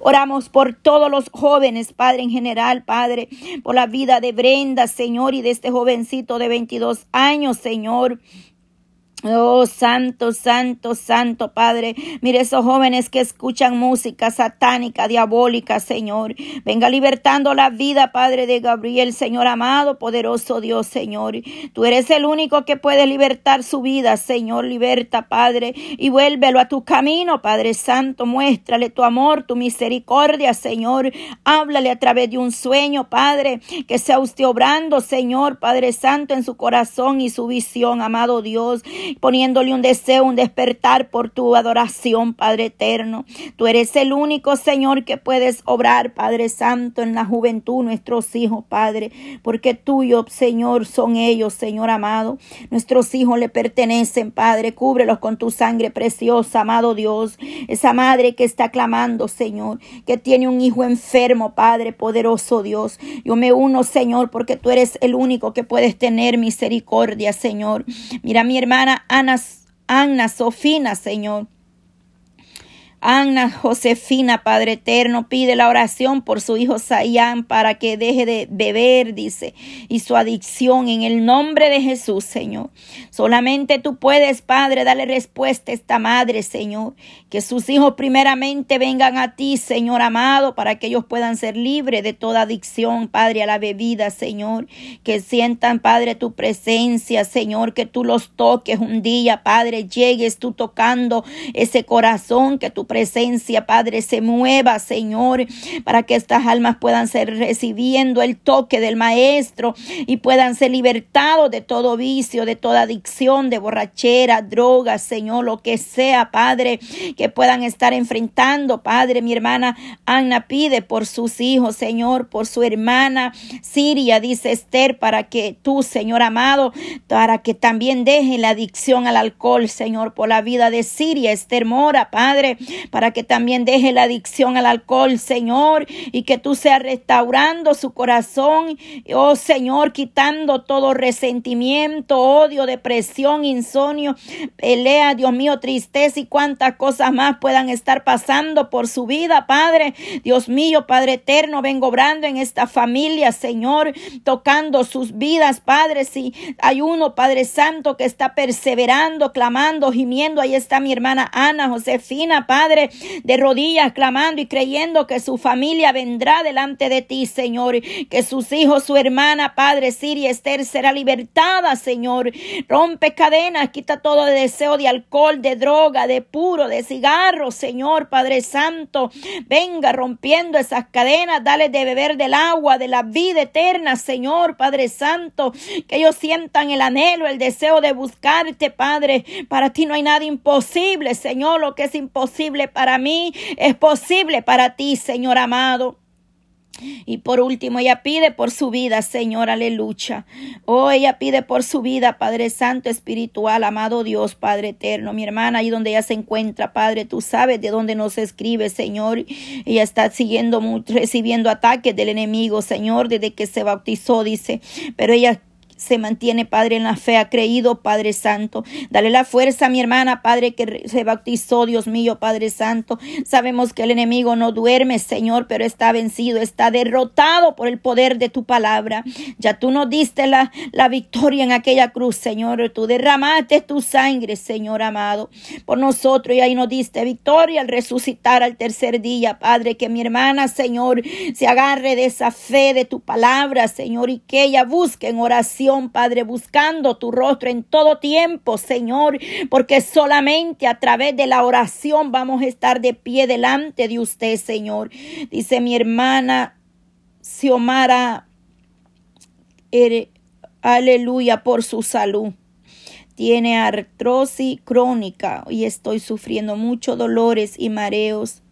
Oramos por todos los jóvenes, Padre, en general, Padre, por la vida de Brenda, Señor, y de este jovencito de 22 años, Señor. Oh, santo, santo, santo Padre. Mire esos jóvenes que escuchan música satánica, diabólica, Señor. Venga libertando la vida, Padre de Gabriel, Señor amado, poderoso Dios, Señor. Tú eres el único que puede libertar su vida, Señor. Liberta, Padre, y vuélvelo a tu camino, Padre Santo. Muéstrale tu amor, tu misericordia, Señor. Háblale a través de un sueño, Padre, que sea usted obrando, Señor, Padre Santo, en su corazón y su visión, amado Dios poniéndole un deseo, un despertar por tu adoración, Padre eterno. Tú eres el único, Señor, que puedes obrar, Padre Santo, en la juventud, nuestros hijos, Padre, porque tuyo, Señor, son ellos, Señor amado. Nuestros hijos le pertenecen, Padre, cúbrelos con tu sangre preciosa, amado Dios. Esa madre que está clamando, Señor, que tiene un hijo enfermo, Padre, poderoso Dios. Yo me uno, Señor, porque tú eres el único que puedes tener misericordia, Señor. Mira, mi hermana Ana, Ana Sofina, Señor. Ana Josefina, Padre eterno, pide la oración por su hijo Sayán para que deje de beber, dice, y su adicción en el nombre de Jesús, Señor. Solamente tú puedes, Padre, darle respuesta a esta madre, Señor. Que sus hijos primeramente vengan a ti, Señor amado, para que ellos puedan ser libres de toda adicción, Padre, a la bebida, Señor. Que sientan, Padre, tu presencia, Señor, que tú los toques un día, Padre, llegues tú tocando ese corazón que tú presencia, Padre, se mueva, Señor, para que estas almas puedan ser recibiendo el toque del Maestro y puedan ser libertados de todo vicio, de toda adicción, de borrachera, drogas, Señor, lo que sea, Padre, que puedan estar enfrentando, Padre. Mi hermana Ana pide por sus hijos, Señor, por su hermana Siria, dice Esther, para que tú, Señor amado, para que también deje la adicción al alcohol, Señor, por la vida de Siria, Esther Mora, Padre, para que también deje la adicción al alcohol, Señor, y que tú seas restaurando su corazón, oh Señor, quitando todo resentimiento, odio, depresión, insomnio, pelea, Dios mío, tristeza y cuantas cosas más puedan estar pasando por su vida, Padre. Dios mío, Padre eterno, vengo obrando en esta familia, Señor, tocando sus vidas, Padre. Si hay uno, Padre Santo, que está perseverando, clamando, gimiendo, ahí está mi hermana Ana Josefina, Padre. Padre, de rodillas clamando y creyendo que su familia vendrá delante de ti, Señor, que sus hijos, su hermana, Padre, Siria, Esther será libertada, Señor. Rompe cadenas, quita todo deseo de alcohol, de droga, de puro, de cigarro, Señor, Padre Santo. Venga rompiendo esas cadenas, dale de beber del agua, de la vida eterna, Señor, Padre Santo. Que ellos sientan el anhelo, el deseo de buscarte, Padre. Para ti no hay nada imposible, Señor, lo que es imposible para mí, es posible para ti, Señor amado. Y por último, ella pide por su vida, Señor, aleluya. Oh, ella pide por su vida, Padre Santo, espiritual, amado Dios, Padre eterno. Mi hermana, ahí donde ella se encuentra, Padre, tú sabes de dónde nos escribe, Señor. Ella está siguiendo, recibiendo ataques del enemigo, Señor, desde que se bautizó, dice. Pero ella se mantiene, Padre, en la fe, ha creído, Padre Santo. Dale la fuerza a mi hermana, Padre, que se bautizó, Dios mío, Padre Santo. Sabemos que el enemigo no duerme, Señor, pero está vencido, está derrotado por el poder de tu palabra. Ya tú nos diste la, la victoria en aquella cruz, Señor. Tú derramaste tu sangre, Señor amado, por nosotros y ahí nos diste victoria al resucitar al tercer día, Padre. Que mi hermana, Señor, se agarre de esa fe de tu palabra, Señor, y que ella busque en oración Padre, buscando tu rostro en todo tiempo, Señor, porque solamente a través de la oración vamos a estar de pie delante de usted, Señor. Dice mi hermana Xiomara, aleluya por su salud tiene artrosis crónica y estoy sufriendo muchos dolores y mareos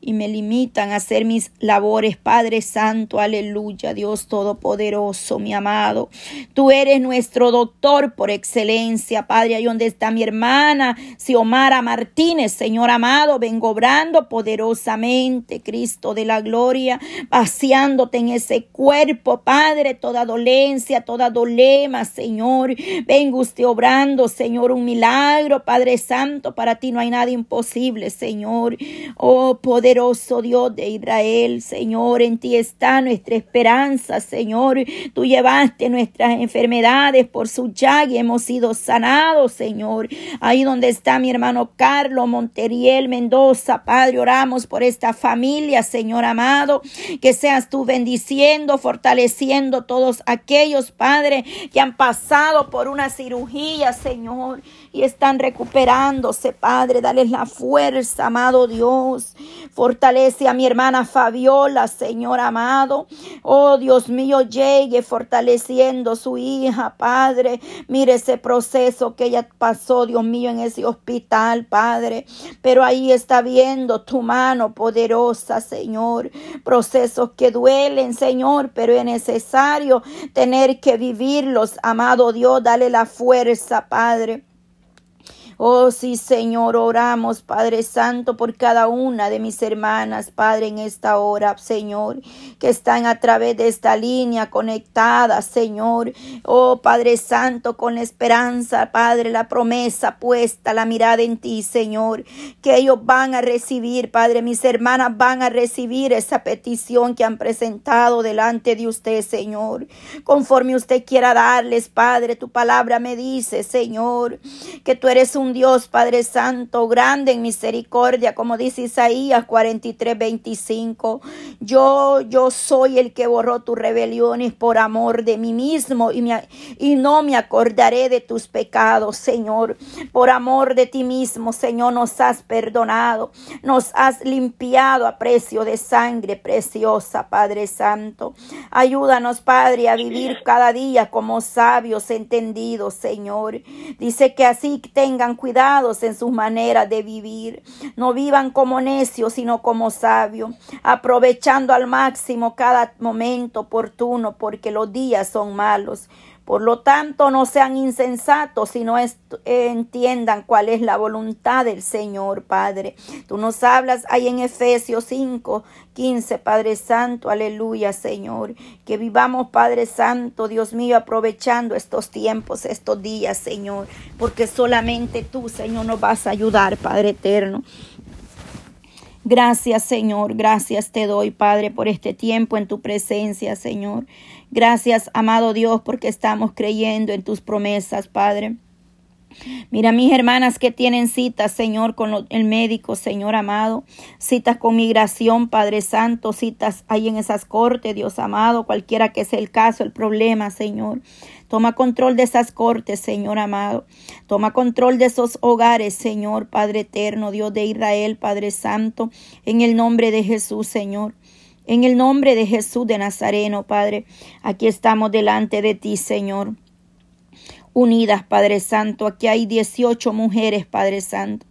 y me limitan a hacer mis labores, Padre Santo, aleluya, Dios Todopoderoso, mi amado. Tú eres nuestro doctor por excelencia, Padre, ahí donde está mi hermana, Xiomara Martínez, Señor amado, vengo obrando poderosamente, Cristo de la gloria, vaciándote en ese cuerpo, Padre, toda dolencia, toda dolema, Señor. Vengo usted obrando, Señor, un milagro, Padre Santo, para ti no hay nada imposible, Señor. Oh, poder poderoso Dios de Israel, Señor, en ti está nuestra esperanza, Señor. Tú llevaste nuestras enfermedades por su llaga y hemos sido sanados, Señor. Ahí donde está mi hermano Carlos Monteriel Mendoza, Padre, oramos por esta familia, Señor amado, que seas tú bendiciendo, fortaleciendo todos aquellos, Padre, que han pasado por una cirugía, Señor, y están recuperándose, Padre. Dale la fuerza, amado Dios. Fortalece a mi hermana Fabiola, Señor amado. Oh Dios mío, llegue fortaleciendo su hija, Padre. Mire ese proceso que ella pasó, Dios mío, en ese hospital, Padre. Pero ahí está viendo tu mano poderosa, Señor. Procesos que duelen, Señor, pero es necesario tener que vivirlos, amado Dios. Dale la fuerza, Padre. Oh sí, Señor, oramos, Padre Santo, por cada una de mis hermanas, Padre, en esta hora, Señor, que están a través de esta línea conectada, Señor. Oh Padre Santo, con esperanza, Padre, la promesa puesta, la mirada en ti, Señor, que ellos van a recibir, Padre, mis hermanas van a recibir esa petición que han presentado delante de usted, Señor. Conforme usted quiera darles, Padre, tu palabra me dice, Señor, que tú eres un Dios, Padre Santo, grande en misericordia, como dice Isaías 43, 25. Yo, yo soy el que borró tus rebeliones por amor de mí mismo y, me, y no me acordaré de tus pecados, Señor. Por amor de ti mismo, Señor, nos has perdonado, nos has limpiado a precio de sangre preciosa, Padre Santo. Ayúdanos, Padre, a vivir cada día como sabios entendidos, Señor. Dice que así tengan cuidados en sus maneras de vivir. No vivan como necios, sino como sabios, aprovechando al máximo cada momento oportuno, porque los días son malos. Por lo tanto, no sean insensatos, sino entiendan cuál es la voluntad del Señor, Padre. Tú nos hablas ahí en Efesios 5, 15, Padre Santo, aleluya, Señor. Que vivamos, Padre Santo, Dios mío, aprovechando estos tiempos, estos días, Señor, porque solamente tú, Señor, nos vas a ayudar, Padre eterno. Gracias, Señor. Gracias te doy, Padre, por este tiempo en tu presencia, Señor. Gracias, amado Dios, porque estamos creyendo en tus promesas, Padre. Mira mis hermanas que tienen citas, Señor, con el médico, Señor amado, citas con migración, Padre Santo, citas ahí en esas cortes, Dios amado, cualquiera que sea el caso, el problema, Señor. Toma control de esas cortes, Señor amado. Toma control de esos hogares, Señor, Padre eterno, Dios de Israel, Padre Santo, en el nombre de Jesús, Señor. En el nombre de Jesús de Nazareno, Padre, aquí estamos delante de ti, Señor. Unidas, Padre Santo, aquí hay 18 mujeres, Padre Santo,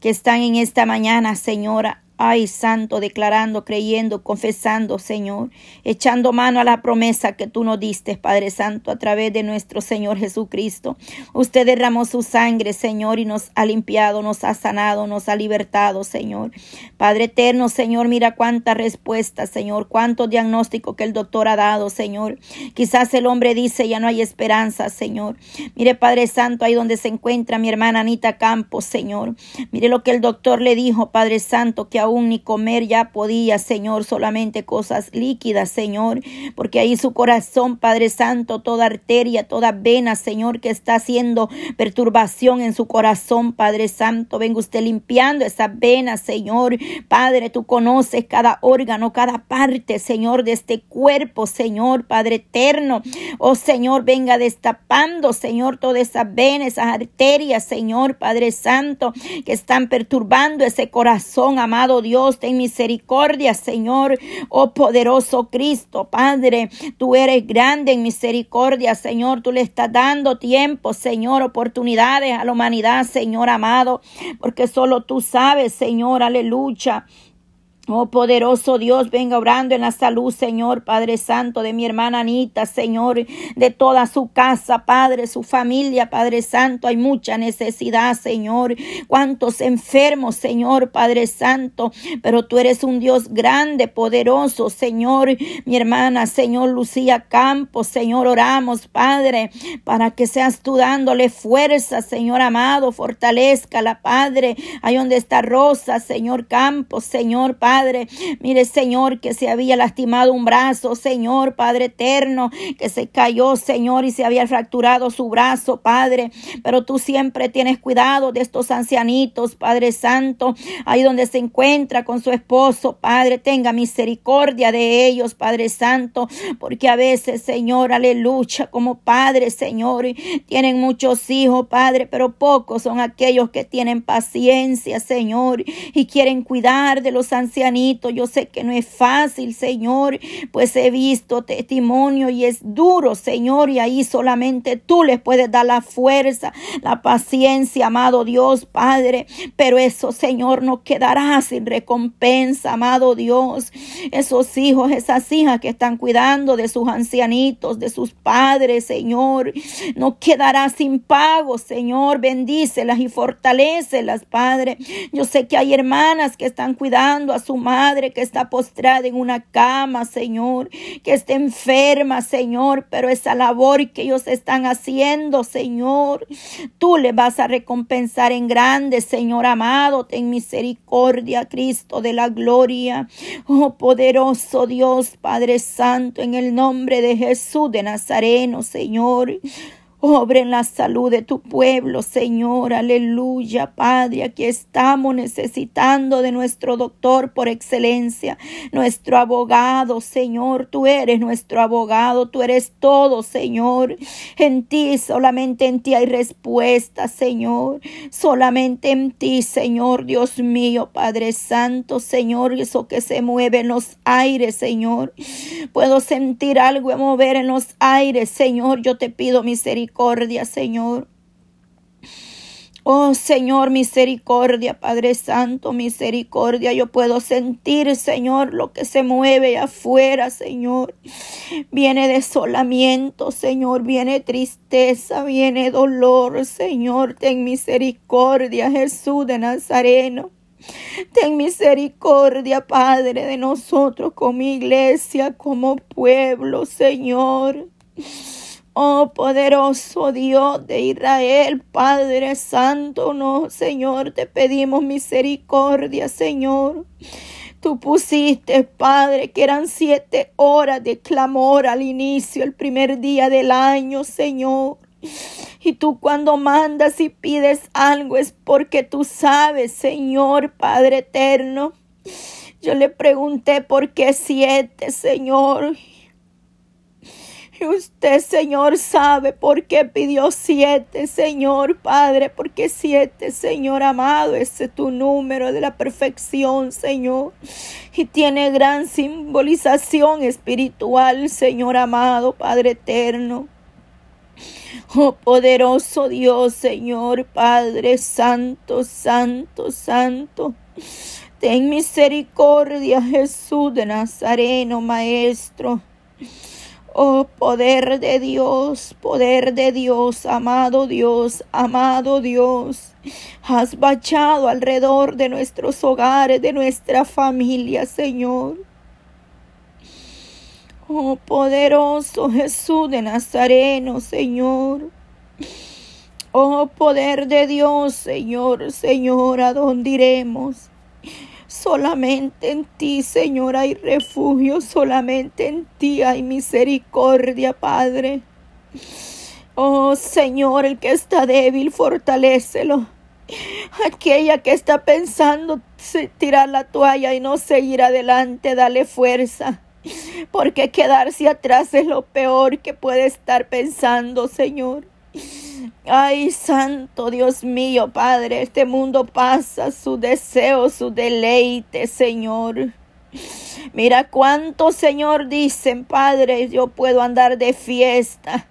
que están en esta mañana, Señora, Ay, santo, declarando, creyendo, confesando, Señor, echando mano a la promesa que tú nos diste, Padre Santo, a través de nuestro Señor Jesucristo. Usted derramó su sangre, Señor, y nos ha limpiado, nos ha sanado, nos ha libertado, Señor. Padre eterno, Señor, mira cuánta respuesta, Señor, cuánto diagnóstico que el doctor ha dado, Señor. Quizás el hombre dice, ya no hay esperanza, Señor. Mire, Padre Santo, ahí donde se encuentra mi hermana Anita Campos, Señor. Mire lo que el doctor le dijo, Padre Santo, que aún ni comer ya podía, Señor, solamente cosas líquidas, Señor, porque ahí su corazón, Padre Santo, toda arteria, toda vena, Señor, que está haciendo perturbación en su corazón, Padre Santo, venga usted limpiando esas venas, Señor, Padre, tú conoces cada órgano, cada parte, Señor, de este cuerpo, Señor, Padre eterno, oh Señor, venga destapando, Señor, todas esas venas, esas arterias, Señor, Padre Santo, que están perturbando ese corazón, amado Dios, ten misericordia, Señor. Oh poderoso Cristo, Padre, tú eres grande en misericordia, Señor. Tú le estás dando tiempo, Señor, oportunidades a la humanidad, Señor amado, porque solo tú sabes, Señor, aleluya. Oh poderoso Dios, venga orando en la salud, Señor, Padre Santo, de mi hermana Anita, Señor, de toda su casa, Padre, su familia, Padre Santo. Hay mucha necesidad, Señor. Cuántos enfermos, Señor, Padre Santo. Pero tú eres un Dios grande, poderoso, Señor. Mi hermana, Señor Lucía Campos, Señor, oramos, Padre, para que seas tú dándole fuerza, Señor amado. Fortalezca la Padre. Ahí donde está Rosa, Señor Campos, Señor, Padre Padre. Mire, Señor, que se había lastimado un brazo, Señor, Padre eterno, que se cayó, Señor, y se había fracturado su brazo, Padre. Pero tú siempre tienes cuidado de estos ancianitos, Padre Santo, ahí donde se encuentra con su esposo, Padre, tenga misericordia de ellos, Padre Santo, porque a veces, Señor, aleluya, como Padre, Señor, tienen muchos hijos, Padre, pero pocos son aquellos que tienen paciencia, Señor, y quieren cuidar de los ancianitos. Yo sé que no es fácil, Señor, pues he visto testimonio y es duro, Señor, y ahí solamente tú les puedes dar la fuerza, la paciencia, amado Dios, Padre. Pero eso, Señor, no quedará sin recompensa, amado Dios. Esos hijos, esas hijas que están cuidando de sus ancianitos, de sus padres, Señor, no quedará sin pago, Señor. Bendícelas y fortalecelas, Padre. Yo sé que hay hermanas que están cuidando a su madre que está postrada en una cama, Señor, que está enferma, Señor, pero esa labor que ellos están haciendo, Señor, tú le vas a recompensar en grande, Señor amado, ten misericordia, Cristo de la gloria. Oh poderoso Dios, Padre Santo, en el nombre de Jesús de Nazareno, Señor. Obre en la salud de tu pueblo, Señor. Aleluya, Padre. Aquí estamos necesitando de nuestro doctor por excelencia, nuestro abogado, Señor. Tú eres nuestro abogado, tú eres todo, Señor. En ti, solamente en ti hay respuesta, Señor. Solamente en ti, Señor, Dios mío, Padre Santo, Señor. Eso que se mueve en los aires, Señor. Puedo sentir algo mover en los aires, Señor. Yo te pido misericordia misericordia, Señor. Oh Señor, misericordia, Padre Santo, misericordia. Yo puedo sentir, Señor, lo que se mueve afuera, Señor. Viene desolamiento, Señor, viene tristeza, viene dolor, Señor. Ten misericordia, Jesús de Nazareno. Ten misericordia, Padre, de nosotros como iglesia, como pueblo, Señor. Oh poderoso Dios de Israel, Padre Santo, no, Señor, te pedimos misericordia, Señor. Tú pusiste, Padre, que eran siete horas de clamor al inicio, el primer día del año, Señor. Y tú cuando mandas y pides algo es porque tú sabes, Señor, Padre eterno. Yo le pregunté por qué siete, Señor. Y usted, Señor, sabe por qué pidió siete, Señor Padre, porque siete, Señor amado, ese es tu número de la perfección, Señor. Y tiene gran simbolización espiritual, Señor amado, Padre eterno. Oh poderoso Dios, Señor Padre Santo, Santo, Santo. Ten misericordia, Jesús de Nazareno, Maestro. Oh poder de Dios, poder de Dios, amado Dios, amado Dios. Has bachado alrededor de nuestros hogares, de nuestra familia, Señor. Oh poderoso Jesús de Nazareno, Señor. Oh poder de Dios, Señor, Señor, ¿a dónde iremos? Solamente en ti, Señor, hay refugio, solamente en ti hay misericordia, Padre. Oh Señor, el que está débil, fortalécelo. Aquella que está pensando tirar la toalla y no seguir adelante, dale fuerza. Porque quedarse atrás es lo peor que puede estar pensando, Señor. Ay, santo Dios mío, Padre, este mundo pasa, su deseo, su deleite, Señor. Mira cuánto, Señor, dicen, Padre, yo puedo andar de fiesta.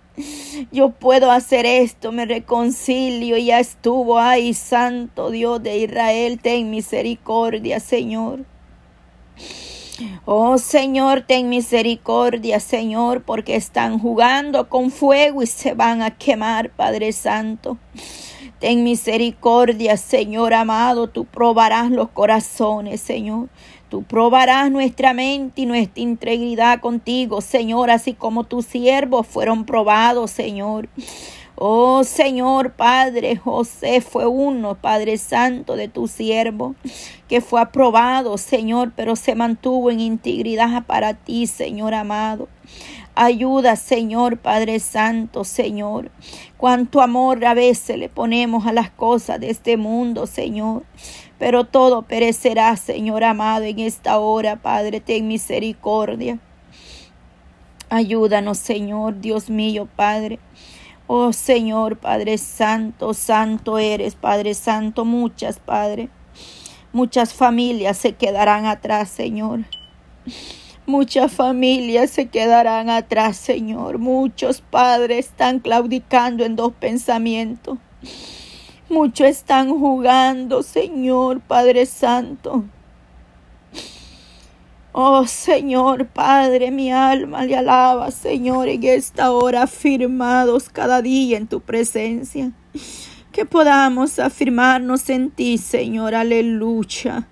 Yo puedo hacer esto, me reconcilio, ya estuvo. Ay, santo Dios de Israel, ten misericordia, Señor. Oh Señor, ten misericordia, Señor, porque están jugando con fuego y se van a quemar, Padre Santo. Ten misericordia, Señor amado, tú probarás los corazones, Señor. Tú probarás nuestra mente y nuestra integridad contigo, Señor, así como tus siervos fueron probados, Señor. Oh Señor Padre, José fue uno, Padre Santo, de tu siervo, que fue aprobado, Señor, pero se mantuvo en integridad para ti, Señor amado. Ayuda, Señor Padre Santo, Señor. Cuánto amor a veces le ponemos a las cosas de este mundo, Señor. Pero todo perecerá, Señor amado, en esta hora, Padre, ten misericordia. Ayúdanos, Señor, Dios mío, Padre. Oh Señor, Padre Santo, Santo eres, Padre Santo, muchas, Padre. Muchas familias se quedarán atrás, Señor. Muchas familias se quedarán atrás, Señor. Muchos padres están claudicando en dos pensamientos. Muchos están jugando, Señor Padre Santo. Oh Señor Padre, mi alma le alaba, Señor, en esta hora afirmados cada día en tu presencia. Que podamos afirmarnos en ti, Señor, aleluya.